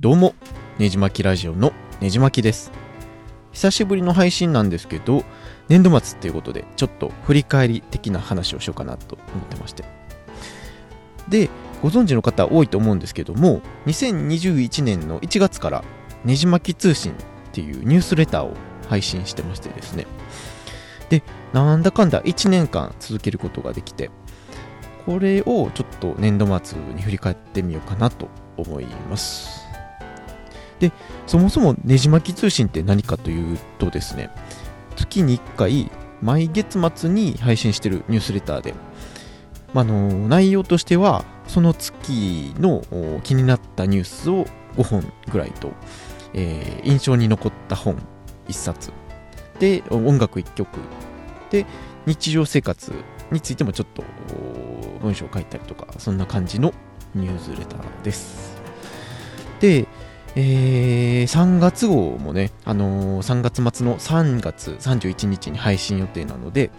どうも、ねじまきラジオのねじまきです。久しぶりの配信なんですけど、年度末っていうことで、ちょっと振り返り的な話をしようかなと思ってまして。で、ご存知の方多いと思うんですけども、2021年の1月から、ねじまき通信っていうニュースレターを配信してましてですね。で、なんだかんだ1年間続けることができて、これをちょっと年度末に振り返ってみようかなと思います。で、そもそもねじ巻き通信って何かというとですね、月に1回、毎月末に配信してるニュースレターで、まあ、の内容としては、その月の気になったニュースを5本ぐらいと、えー印象に残った本1冊、で、音楽1曲、で、日常生活についてもちょっと文章を書いたりとか、そんな感じのニュースレターです。で、えー3月号もね、あのー3月末の3月31日に配信予定なので、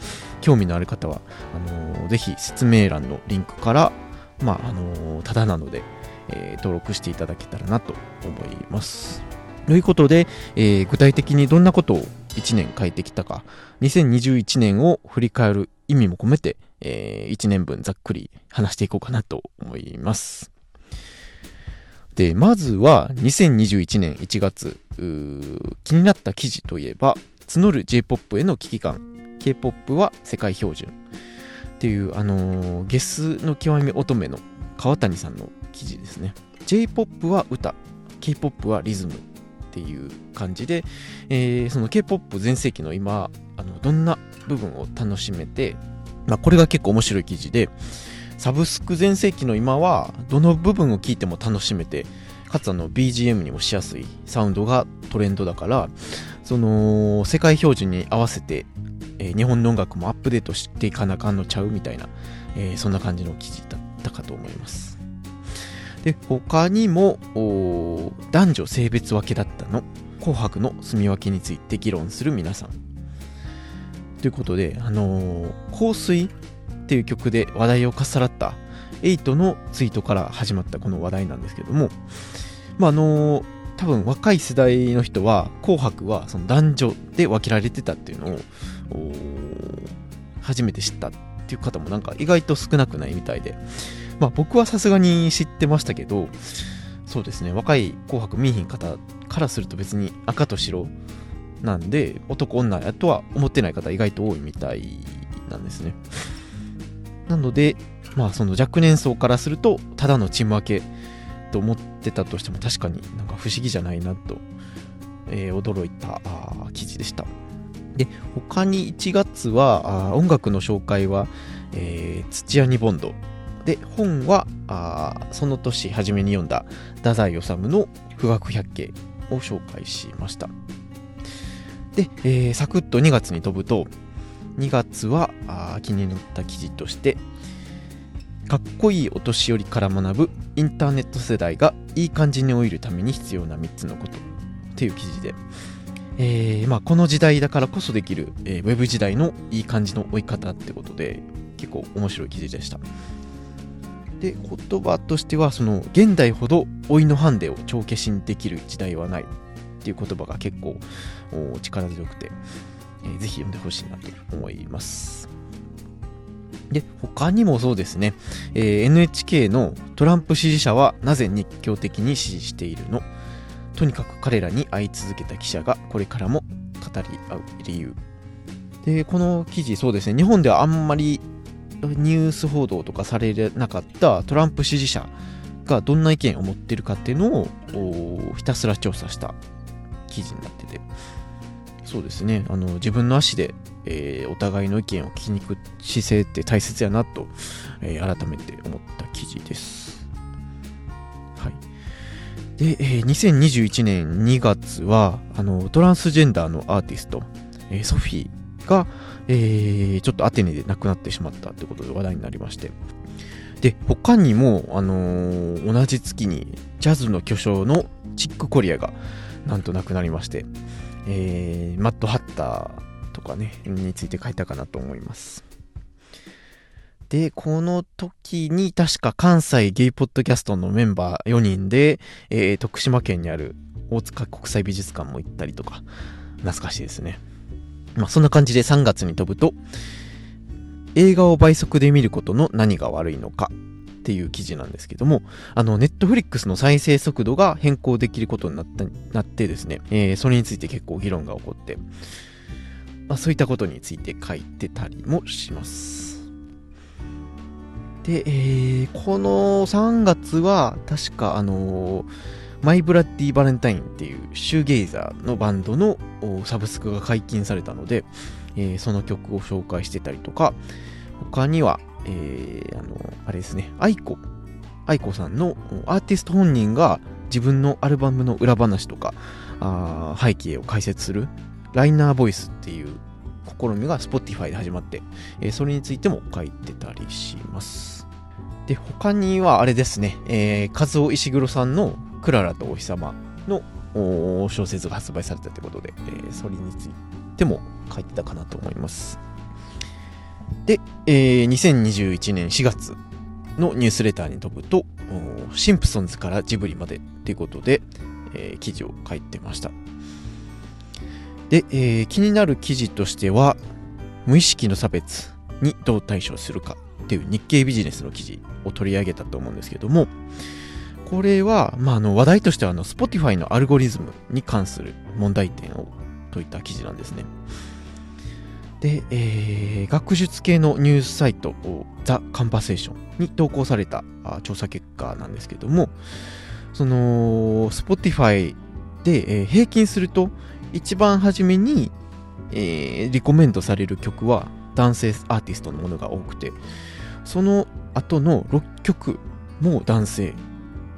興味のある方は、あのーぜひ説明欄のリンクから、まあ、あのーただなので、えー登録していただけたらなと思います。ということで、えー具体的にどんなことを1年書いてきたか、2021年を振り返る意味も込めて、え1年分ざっくり話していこうかなと思います。で、まずは2021年1月、気になった記事といえば、募る J-POP への危機感、K-POP は世界標準っていう、あのーゲスの極み乙女の川谷さんの記事ですね。J-POP は歌、K-POP はリズムっていう感じで、えーその K-POP 全盛期の今、あのどんな部分を楽しめて、まあ、これが結構面白い記事で、サブスク全盛期の今は、どの部分を聞いても楽しめて、かつあの BGM にもしやすいサウンドがトレンドだから、その世界標準に合わせて、えー日本の音楽もアップデートしていかなあかんのちゃうみたいな、えーそんな感じの記事だったかと思います。で、他にも、男女性別分けだったの、紅白の住み分けについて議論する皆さん。ということで、あのー香水っていう曲で話題をかっさらった8のツイートから始まったこの話題なんですけども、まあ、あの多分若い世代の人は紅白はその男女で分けられてたっていうのを初めて知ったっていう方もなんか意外と少なくないみたいで、まあ、僕はさすがに知ってましたけどそうですね若い紅白見えひん方からすると別に赤と白なんで男女やとは思ってない方意外と多いみたいなんですね。なのでまあその若年層からするとただのチーム分けと思ってたとしても確かになんか不思議じゃないなと、えー驚いた記事でした。で他に1月は音楽の紹介は、えー土屋ニボンドで本はあその年初めに読んだ太宰治の「富岳百景」を紹介しました。で、えーサクッと2月に飛ぶと2月はあ気になった記事としてかっこいいお年寄りから学ぶインターネット世代がいい感じに老いるために必要な3つのことっていう記事で、えーまあ、この時代だからこそできる、えーウェブ時代のいい感じの追い方ってことで結構面白い記事でした。で言葉としてはその現代ほど老いのハンデを帳消しにできる時代はないっていう言葉が結構力強くて、えーぜひ読んでほしいなと思います。で他にもそうですね、えー NHK のトランプ支持者はなぜ熱狂的に支持しているの？とにかく彼らに会い続けた記者がこれからも語り合う理由。でこの記事そうですね。日本ではあんまりニュース報道とかされなかったトランプ支持者がどんな意見を持ってるかっていうのをひたすら調査した記事になってて。そうですね。あの自分の足で、えーお互いの意見を聞きに行く姿勢って大切やなと、えー改めて思った記事です。はい。で、えー2021年2月はあのトランスジェンダーのアーティスト、えーソフィーが、えーちょっとアテネで亡くなってしまったということで話題になりまして。で他にも、あのー同じ月にジャズの巨匠のチック・コリアがなんと亡くなりまして、えーマット・ハッターとかねについて書いたかなと思いますで、この時に確か関西ゲイポッドキャストのメンバー4人で、えー、徳島県にある大塚国際美術館も行ったりとか、懐かしいですね。まあそんな感じで3月に飛ぶと、映画を倍速で見ることの何が悪いのかっていう記事なんですけども、あの、ネットフリックスの再生速度が変更できることになったなってですね、えー、それについて結構議論が起こって、まあ、そういったことについて書いてたりもします。で、えー、この3月は、確かあのー、 My Bloody Valentine っていうシューゲイザーのバンドのサブスクが解禁されたので、えー、その曲を紹介してたりとか、他には、えー、あの、あれですね、 aiko、aiko さんのアーティスト本人が自分のアルバムの裏話とか、あ背景を解説するライナーボイスっていう試みが Spotify で始まって、えー、それについても書いてたりします。で、他にはあれですね、えー、和夫石黒さんのクララとお日様の小説が発売されたということで、えー、それについても書いてたかなと思います。で、えー、2021年4月のニュースレターに飛ぶと、シンプソンズからジブリまでということで、えー、記事を書いてました。で、えー、気になる記事としては、無意識の差別にどう対処するかっていう日経ビジネスの記事を取り上げたと思うんですけども、これは、まあ、あの話題としてはあの Spotify のアルゴリズムに関する問題点を解いた記事なんですね。で、えー、学術系のニュースサイト、ザ・カンパセーションに投稿された調査結果なんですけども、その、Spotify で、えー、平均すると、一番初めに、えー、リコメントされる曲は男性アーティストのものが多くて、その後の6曲も男性、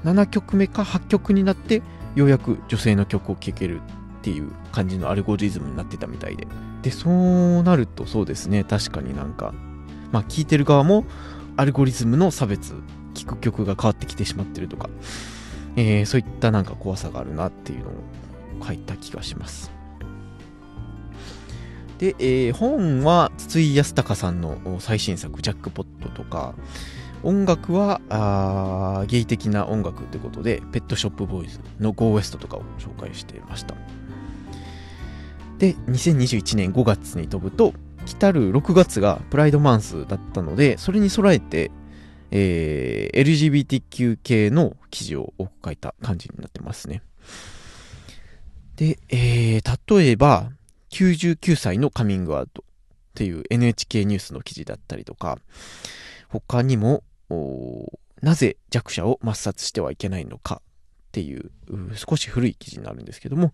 7曲目か8曲になって、ようやく女性の曲を聴けるっていう感じのアルゴリズムになってたみたいで。で、そうなるとそうですね、確かになんか、まあ聴いてる側もアルゴリズムの差別、聴く曲が変わってきてしまってるとか、えー、そういったなんか怖さがあるなっていうのを書いた気がします。で、えー、本は筒井康隆さんの最新作、ジャックポットとか、音楽はあゲイ的な音楽ということで、ペットショップボーイズの Go West とかを紹介していました。で、2021年5月に飛ぶと、来たる6月がプライドマンスだったので、それに備えて、えー、LGBTQ 系の記事を多く書いた感じになってますね。で、えー、例えば、99歳のカミングアウトっていう NHK ニュースの記事だったりとか、他にも、なぜ弱者を抹殺してはいけないのかっていう少し古い記事になるんですけども、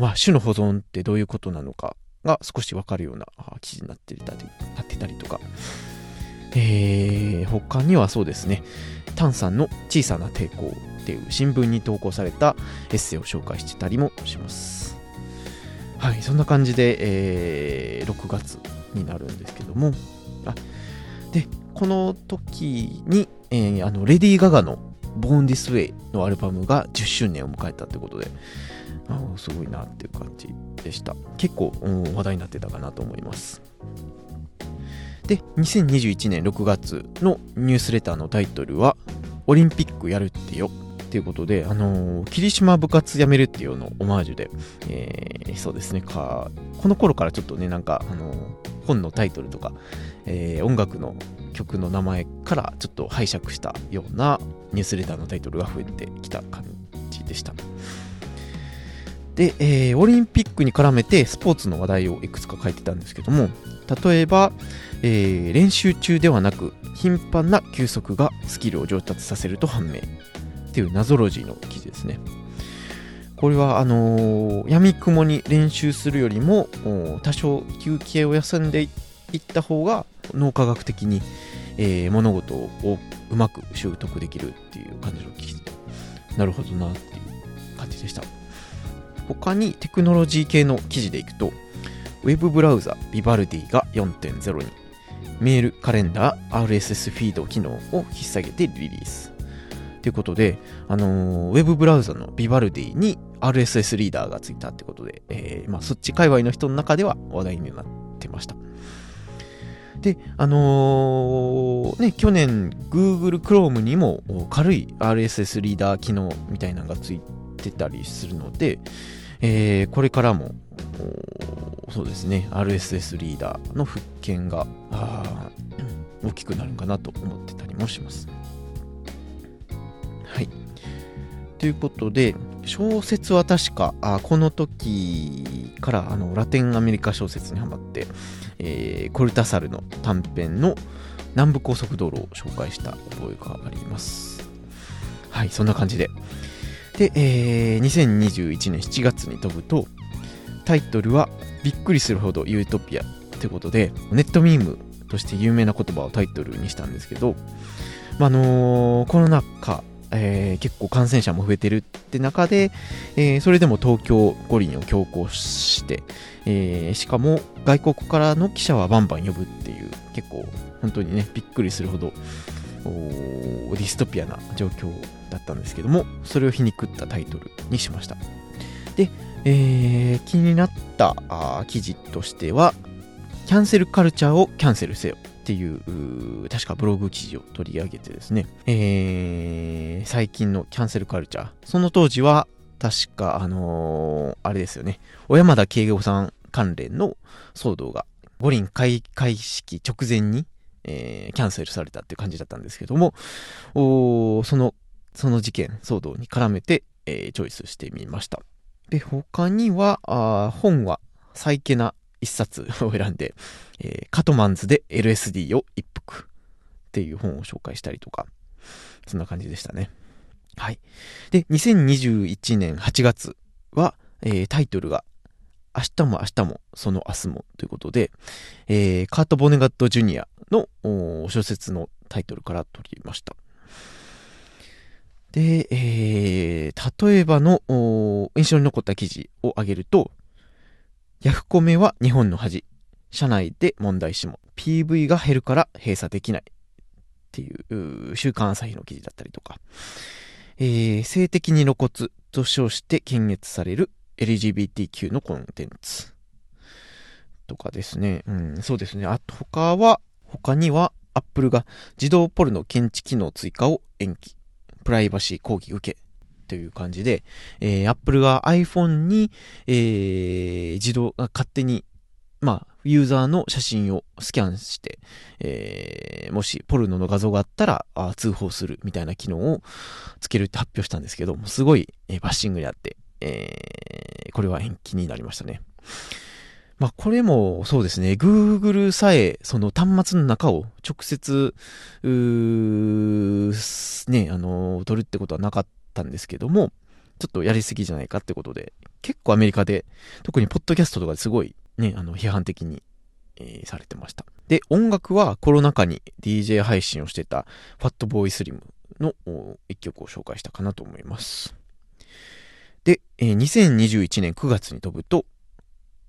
まあ、種の保存ってどういうことなのかが少しわかるような記事になってたりなってたりとか、えー、他にはそうですね、タンさんの小さな抵抗っていう新聞に投稿されたエッセイを紹介してたりもします。はい、そんな感じで、えー、6月になるんですけども、あで、この時に、えー、あのレディー・ガガのボーンディスウェイのアルバムが10周年を迎えたってことで、あすごいなっていう感じでした。結構、話題になってたかなと思います。で、2021年6月のニュースレターのタイトルは、オリンピックやるってよ。っていうことで、あのー、霧島部活やめるっていうのオマージュで、えー、そうですねか、この頃からちょっとね、なんか、あのー、本のタイトルとか、えー、音楽の曲の名前からちょっと拝借したようなニュースレターのタイトルが増えてきた感じでした。で、えー、オリンピックに絡めてスポーツの話題をいくつか書いてたんですけども、例えば、えー、練習中ではなく頻繁な休息がスキルを上達させると判明っていう謎ロジーの記事ですね。これはあのー、闇雲に練習するよりも多少休憩を休んでいった方が脳科学的に、えー、物事をうまく習得できるっていう感じの記事なるほどなっていう感じでした他にテクノロジー系の記事でいくとウェブブラウザビバルディが4.0にメール、カレンダー、RSS フィード機能を引っ提げてリリース。ということで、あのー、ウェブブラウザのビバルディに RSS リーダーがついたってことで、えー、まあ、そっち界隈の人の中では話題になってました。で、あのー、ね、去年 Google Chrome にも軽い RSS リーダー機能みたいなのがついてたりするので、えー、これからも、そうですね、RSS リーダーの復権が大きくなるかなと思ってたりもします。はい。ということで、小説は確か、あこの時からあのラテンアメリカ小説にハマって、えー、コルタサルの短編の南部高速道路を紹介した覚えがあります。はい、そんな感じで。で、えー、2021年7月に飛ぶと、タイトルはびっくりするほどユートピアってことで、ネットミームとして有名な言葉をタイトルにしたんですけど、まあのー、コロナ禍、えー、結構感染者も増えてるって中で、えー、それでも東京五輪を強行して、えー、しかも外国からの記者はバンバン呼ぶっていう結構本当にねびっくりするほどディストピアな状況だったんですけどもそれを皮肉ったタイトルにしました。で、え、気になった記事としてはキャンセルカルチャーをキャンセルせよ。っていう確かブログ記事を取り上げてですね、えー、最近のキャンセルカルチャー。その当時は確かあのー、あれですよね。小山田圭吾さん関連の騒動が五輪開会式直前に、えー、キャンセルされたっていう感じだったんですけども、おその、その事件、騒動に絡めて、えー、チョイスしてみました。で、他には、あ本は、サイケな一冊を選んで、えー、カトマンズで LSD を一服っていう本を紹介したりとか、そんな感じでしたね。はい。で、2021年8月は、えー、タイトルが明日も明日もその明日もということで、えー、カート・ボネガット・ジュニアの小説のタイトルから取りました。で、えー、例えばの印象に残った記事を挙げると、ヤフコメは日本の恥。社内で問題しも。PV が減るから閉鎖できない。っていう週刊朝日の記事だったりとか、えー、性的に露骨と称して検閲される LGBTQ のコンテンツとかですね。うん、そうですね。あと他は、他には Apple が自動ポルノ検知機能追加を延期。プライバシー抗議受け。という感じで、えー、Apple が iPhone に、えー、自動、勝手に、まあ、ユーザーの写真をスキャンして、えー、もしポルノの画像があったらあ通報するみたいな機能をつけるって発表したんですけど、すごい、えー、バッシングにあって、えー、これは延期になりましたね。まあ、これもそうですね、Google さえその端末の中を直接、うー、ね、あの、取るってことはなかったんですけども、ちょっとやりすぎじゃないかってことで、結構アメリカで、特にポッドキャストとかですごいね、あの、批判的に、えー、されてました。で、音楽はコロナ禍に DJ 配信をしてたファットボーイスリムの一曲を紹介したかなと思います。で、えー、2021年9月に飛ぶと、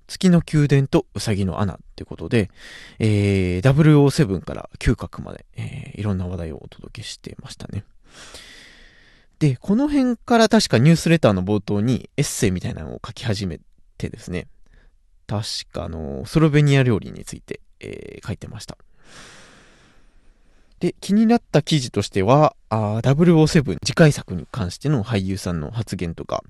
月の宮殿とうさぎの穴ってことで、えー、007から嗅覚まで、えー、いろんな話題をお届けしてましたね。で、この辺から確かニュースレターの冒頭にエッセイみたいなのを書き始めてですね、確かあの、スロベニア料理について、えー、書いてました。で、気になった記事としては、あ007次回作に関しての俳優さんの発言とか、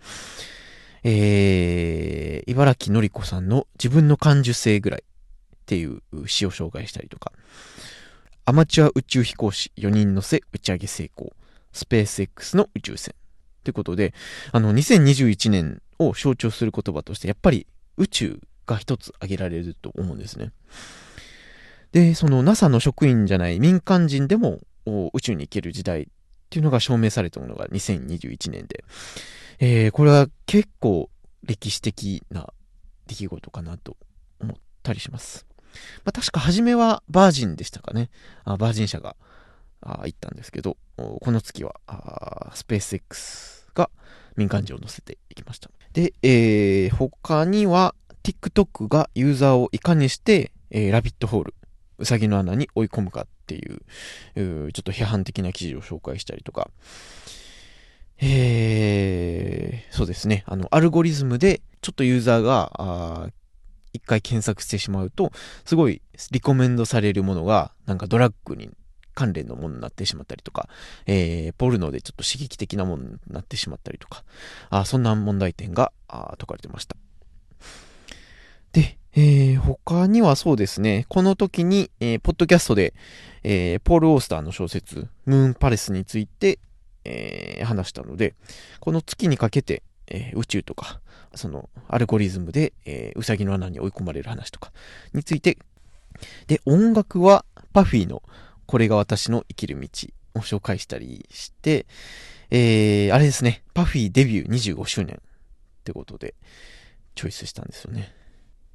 えー、茨城のり子さんの自分の感受性ぐらいっていう詩を紹介したりとか、アマチュア宇宙飛行士4人乗せ打ち上げ成功、スペース X の宇宙船。ということで、あの、2021年を象徴する言葉として、やっぱり宇宙が一つ挙げられると思うんですね。で、その NASA の職員じゃない民間人でも宇宙に行ける時代っていうのが証明されたものが2021年で、えー、これは結構歴史的な出来事かなと思ったりします。まあ、確か初めはバージンでしたかね。あバージン社があ行ったんですけど、この月はあスペース X が民間人を乗せていきました。で、えー、他には TikTok がユーザーをいかにして、えー、ラビットホール、うさぎの穴に追い込むかっていう、ちょっと批判的な記事を紹介したりとか、えー、そうですね。あの、アルゴリズムで、ちょっとユーザーが、一回検索してしまうと、すごいリコメンドされるものが、なんかドラッグに関連のものになってしまったりとか、えー、ポルノでちょっと刺激的なものになってしまったりとか、あそんな問題点があ解かれてました。で、えー、他にはそうですね、この時に、えー、ポッドキャストで、えー、ポール・オースターの小説、ムーン・パレスについて、えー、話したので、この月にかけて、えー、宇宙とか、そのアルゴリズムで、えー、ウサギの穴に追い込まれる話とかについて、で、音楽はパフィーのこれが私の生きる道を紹介したりして、えー、あれですね、パフィーデビュー25周年ってことで、チョイスしたんですよね。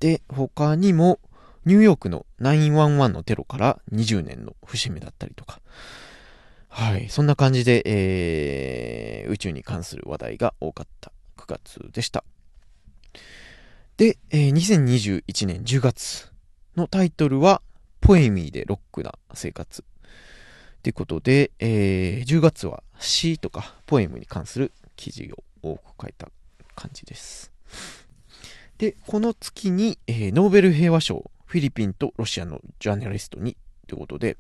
で、他にも、ニューヨークの911のテロから20年の節目だったりとか、はい、そんな感じで、えー、宇宙に関する話題が多かった9月でした。で、えー、2021年10月のタイトルは、ポエミーでロックな生活。ということで、えー、10月は詩とかポエムに関する記事を多く書いた感じです。で、この月に、えー、ノーベル平和賞、フィリピンとロシアのジャーナリストにということで、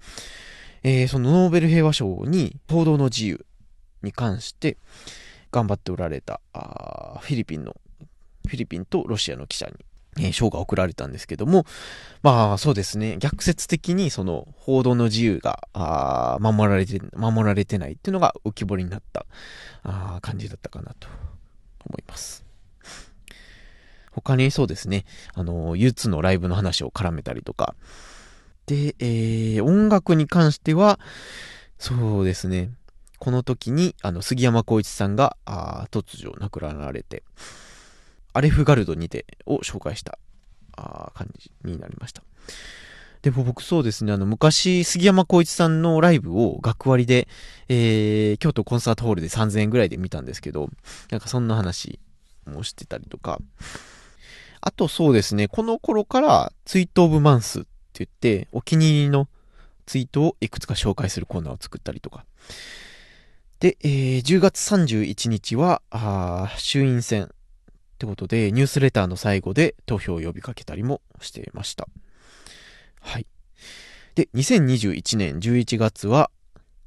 えー、そのノーベル平和賞に報道の自由に関して頑張っておられたあフィリピンのフィリピンとロシアの記者にえ、賞が贈られたんですけども、まあそうですね、逆説的にその報道の自由が、あ守られて、守られてないっていうのが浮き彫りになったあ感じだったかなと思います。他にそうですね、あの、ユーツのライブの話を絡めたりとか、で、えー、音楽に関しては、そうですね、この時に、あの、杉山浩一さんが、あ突如亡くなられて、アレフガルドにてを紹介したあ感じになりました。でも僕そうですね、あの、昔、杉山浩一さんのライブを学割で、えー、京都コンサートホールで3000円ぐらいで見たんですけど、なんかそんな話もしてたりとか、あとそうですね、この頃からツイートオブマンスって言って、お気に入りのツイートをいくつか紹介するコーナーを作ったりとか。で、えー、10月31日は、あ衆院選ってことで、ニュースレターの最後で投票を呼びかけたりもしていました。はい。で、2021年11月は、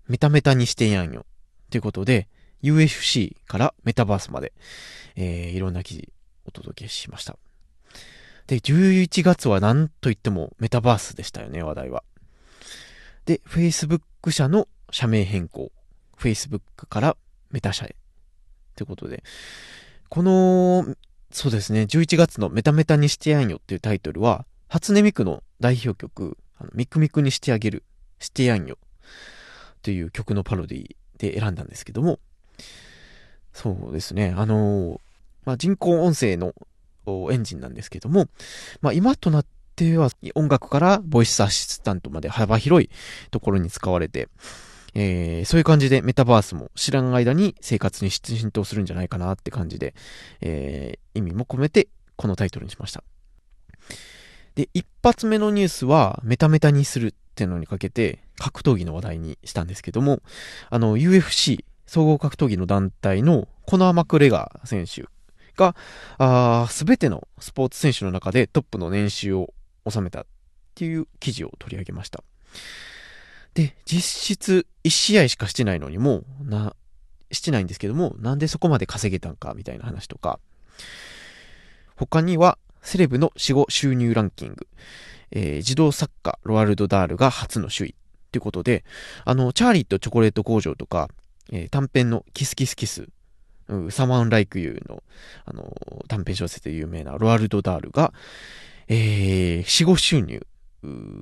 メタメタにしてやんよ。ということで、UFC からメタバースまで、えー、いろんな記事お届けしました。で、11月は何と言ってもメタバースでしたよね、話題は。で、Facebook 社の社名変更。Facebook からメタ社へ。ということで、この、そうですね、11月のメタメタにしてやんよっていうタイトルは、初音ミクの代表曲、あのミクミクにしてあげる、してやんよという曲のパロディで選んだんですけども、そうですね、あのまあ、人工音声のエンジンなんですけども、まあ、今となっては音楽からボイスアシスタントまで幅広いところに使われて、えー、そういう感じでメタバースも知らん間に生活に浸透するんじゃないかなって感じで、えー、意味も込めてこのタイトルにしました。で、一発目のニュースはメタメタにするっていうのにかけて格闘技の話題にしたんですけども、あの UFC 総合格闘技の団体のコナー・マクレガー選手が、すべてのスポーツ選手の中でトップの年収を収めたっていう記事を取り上げました。で、実質1試合しかしてないのにもな、してないんですけども、なんでそこまで稼げたんかみたいな話とか、他には、セレブの死後収入ランキング、えー、児童作家ロアルド・ダールが初の首位。ということで、あの、チャーリーとチョコレート工場とか、えー、短編のキスキスキス、サマン・ライク・ユーの、あのー、短編小説で有名なロアルド・ダールが、えー、死後収入、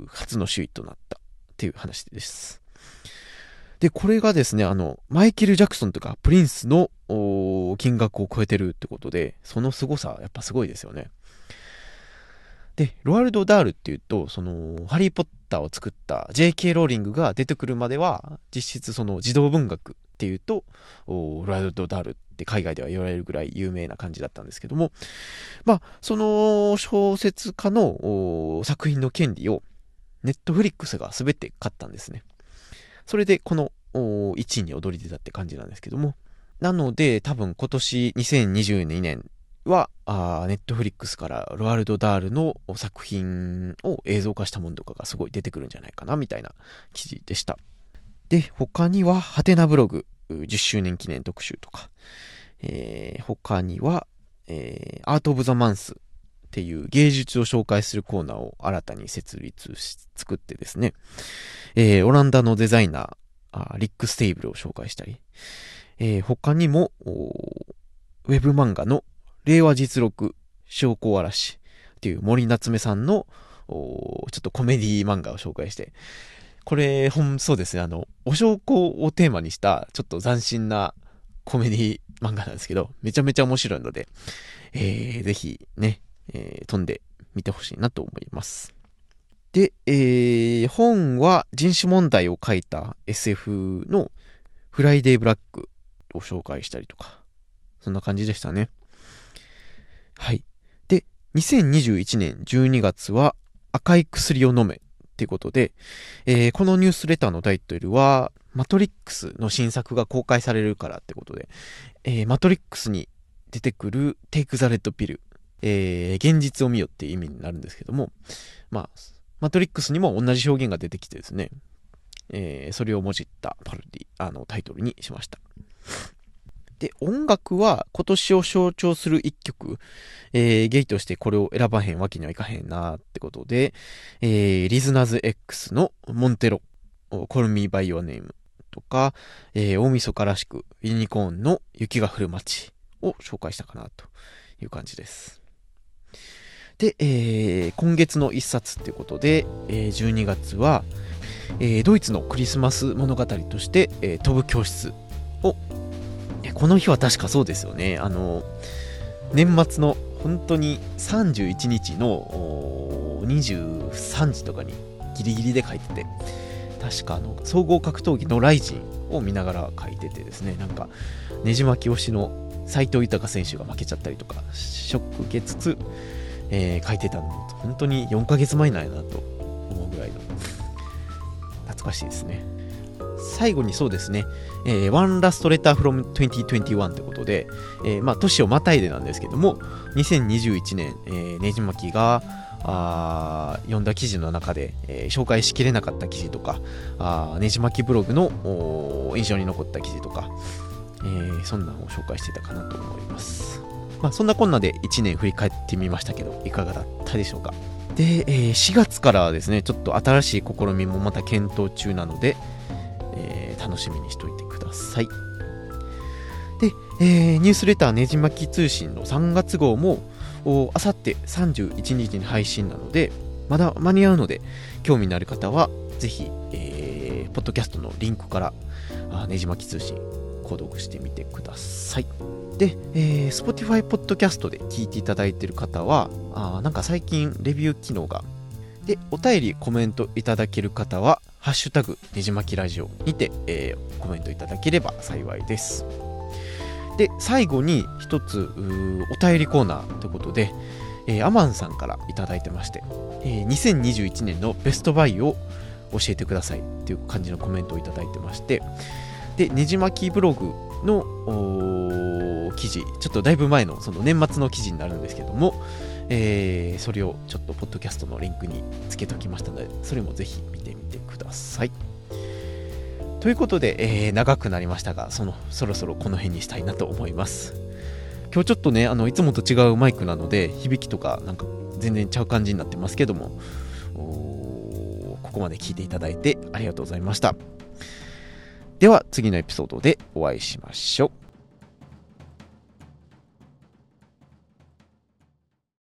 初の首位となった。っていう話です。で、これがですね、あの、マイケル・ジャクソンとかプリンスの金額を超えてるってことで、その凄さ、やっぱすごいですよね。で、ロアルド・ダールっていうと、その、ハリー・ポッターを作った J.K. ローリングが出てくるまでは、実質その児童文学っていうと、ロアルド・ダールって海外では言われるぐらい有名な感じだったんですけども、まあ、その小説家の作品の権利をネットフリックスが全て買ったんですね。それでこの1位に躍り出たって感じなんですけども。なので多分今年2022年は、ネットフリックスからロアルド・ダールの作品を映像化したものとかがすごい出てくるんじゃないかなみたいな記事でした。で、他には、ハテナブログ10周年記念特集とか、えー、他には、えー、アート・オブ・ザ・マンスっていう芸術を紹介するコーナーを新たに設立し、作ってですね、えー、オランダのデザイナー、リック・ステイブルを紹介したり、えー、他にも、ウェブ漫画の令和実録証拠嵐っていう森夏目さんのちょっとコメディ漫画を紹介して、これ、本、そうですね、あの、お証拠をテーマにしたちょっと斬新なコメディ漫画なんですけど、めちゃめちゃ面白いので、えー、ぜひね、えー、飛んでみてほしいなと思います。で、えー、本は人種問題を書いた SF のフライデーブラックを紹介したりとか、そんな感じでしたね。はい。で、2021年12月は赤い薬を飲めっていうことで、えー、このニュースレターのタイトルは、マトリックスの新作が公開されるからってことで、えー、マトリックスに出てくるテイクザレッドピル、えー、現実を見よっていう意味になるんですけども、まあ、マトリックスにも同じ表現が出てきてですね、えー、それをもじったパロディ、あの、タイトルにしました。で、音楽は今年を象徴する一曲、えー、ゲイとしてこれを選ばへんわけにはいかへんなってことで、えー、リズナーズ X のモンテロ、コルミーバイオネームとか、えー、大晦日らしくユニコーンの雪が降る街を紹介したかなという感じです。で、えー、今月の一冊っていうことで、えー、12月は、えー、ドイツのクリスマス物語として、えー、飛ぶ教室を、この日は確かそうですよね。あの、年末の本当に31日の23時とかにギリギリで書いてて、確かあの、総合格闘技のライジンを見ながら書いててですね、なんか、ねじ巻き推しの斎藤豊選手が負けちゃったりとか、ショック受けつつ、えー、書いてたのと、本当に4ヶ月前なんやなと思うぐらいの、懐かしいですね。最後にそうですね、えー、One Last Letter from 2021ってことで、えー、まあ、年をまたいでなんですけども、2021年、えー、ねじまきが、あ読んだ記事の中で、えー、紹介しきれなかった記事とか、あねじまきブログの印象に残った記事とか、えー、そんなのを紹介してたかなと思います。まあ、そんなこんなで1年振り返ってみましたけど、いかがだったでしょうか？で、えー、4月からですね、ちょっと新しい試みもまた検討中なので、えー、楽しみにしておいてください。で、えー、ニュースレターねじまき通信の3月号も、あさって31日に配信なので、まだ間に合うので、興味のある方は、ぜひ、えー、ポッドキャストのリンクから、あねじまき通信、購読してみてください。で、えー、Spotify ポッドキャストで聞いていただいている方は、あなんか最近レビュー機能が、で、お便り、コメントいただける方は、ハッシュタグ、ねじまきラジオにて、えー、コメントいただければ幸いです。で、最後に一つ、お便りコーナーということで、えー、アマンさんからいただいてまして、えー、2021年のベストバイを教えてくださいっていう感じのコメントをいただいてまして、で、ねじまきブログの記事、ちょっとだいぶ前のその年末の記事になるんですけども、えー、それをちょっとポッドキャストのリンクにつけておきましたので、それもぜひ見てみてください。ということで、えー、長くなりましたが、その、そろそろこの辺にしたいなと思います。今日ちょっとね、あの、いつもと違うマイクなので、響きとかなんか全然ちゃう感じになってますけども、ここまで聞いていただいてありがとうございました。では次のエピソードでお会いしましょう。